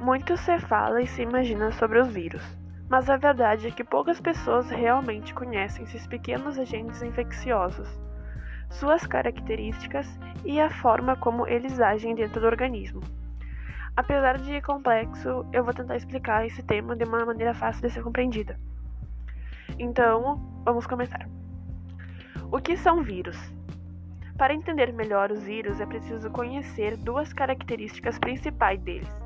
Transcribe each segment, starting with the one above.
Muito se fala e se imagina sobre os vírus, mas a verdade é que poucas pessoas realmente conhecem esses pequenos agentes infecciosos, suas características e a forma como eles agem dentro do organismo. Apesar de complexo, eu vou tentar explicar esse tema de uma maneira fácil de ser compreendida. Então, vamos começar. O que são vírus? Para entender melhor os vírus, é preciso conhecer duas características principais deles.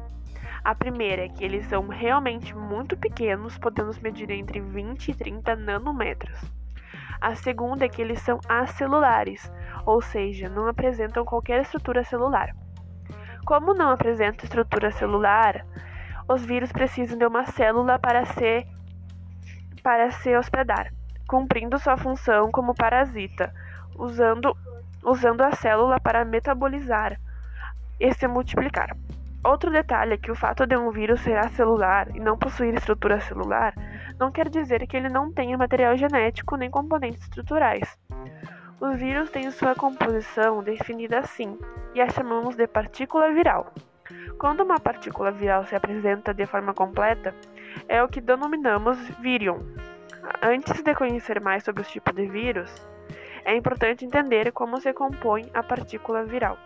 A primeira é que eles são realmente muito pequenos, podemos medir entre 20 e 30 nanômetros. A segunda é que eles são acelulares, ou seja, não apresentam qualquer estrutura celular. Como não apresentam estrutura celular, os vírus precisam de uma célula para se, para se hospedar, cumprindo sua função como parasita, usando, usando a célula para metabolizar e se multiplicar. Outro detalhe é que o fato de um vírus ser acelular e não possuir estrutura celular não quer dizer que ele não tenha material genético nem componentes estruturais. Os vírus têm sua composição definida assim, e a chamamos de partícula viral. Quando uma partícula viral se apresenta de forma completa, é o que denominamos vírion. Antes de conhecer mais sobre os tipos de vírus, é importante entender como se compõe a partícula viral.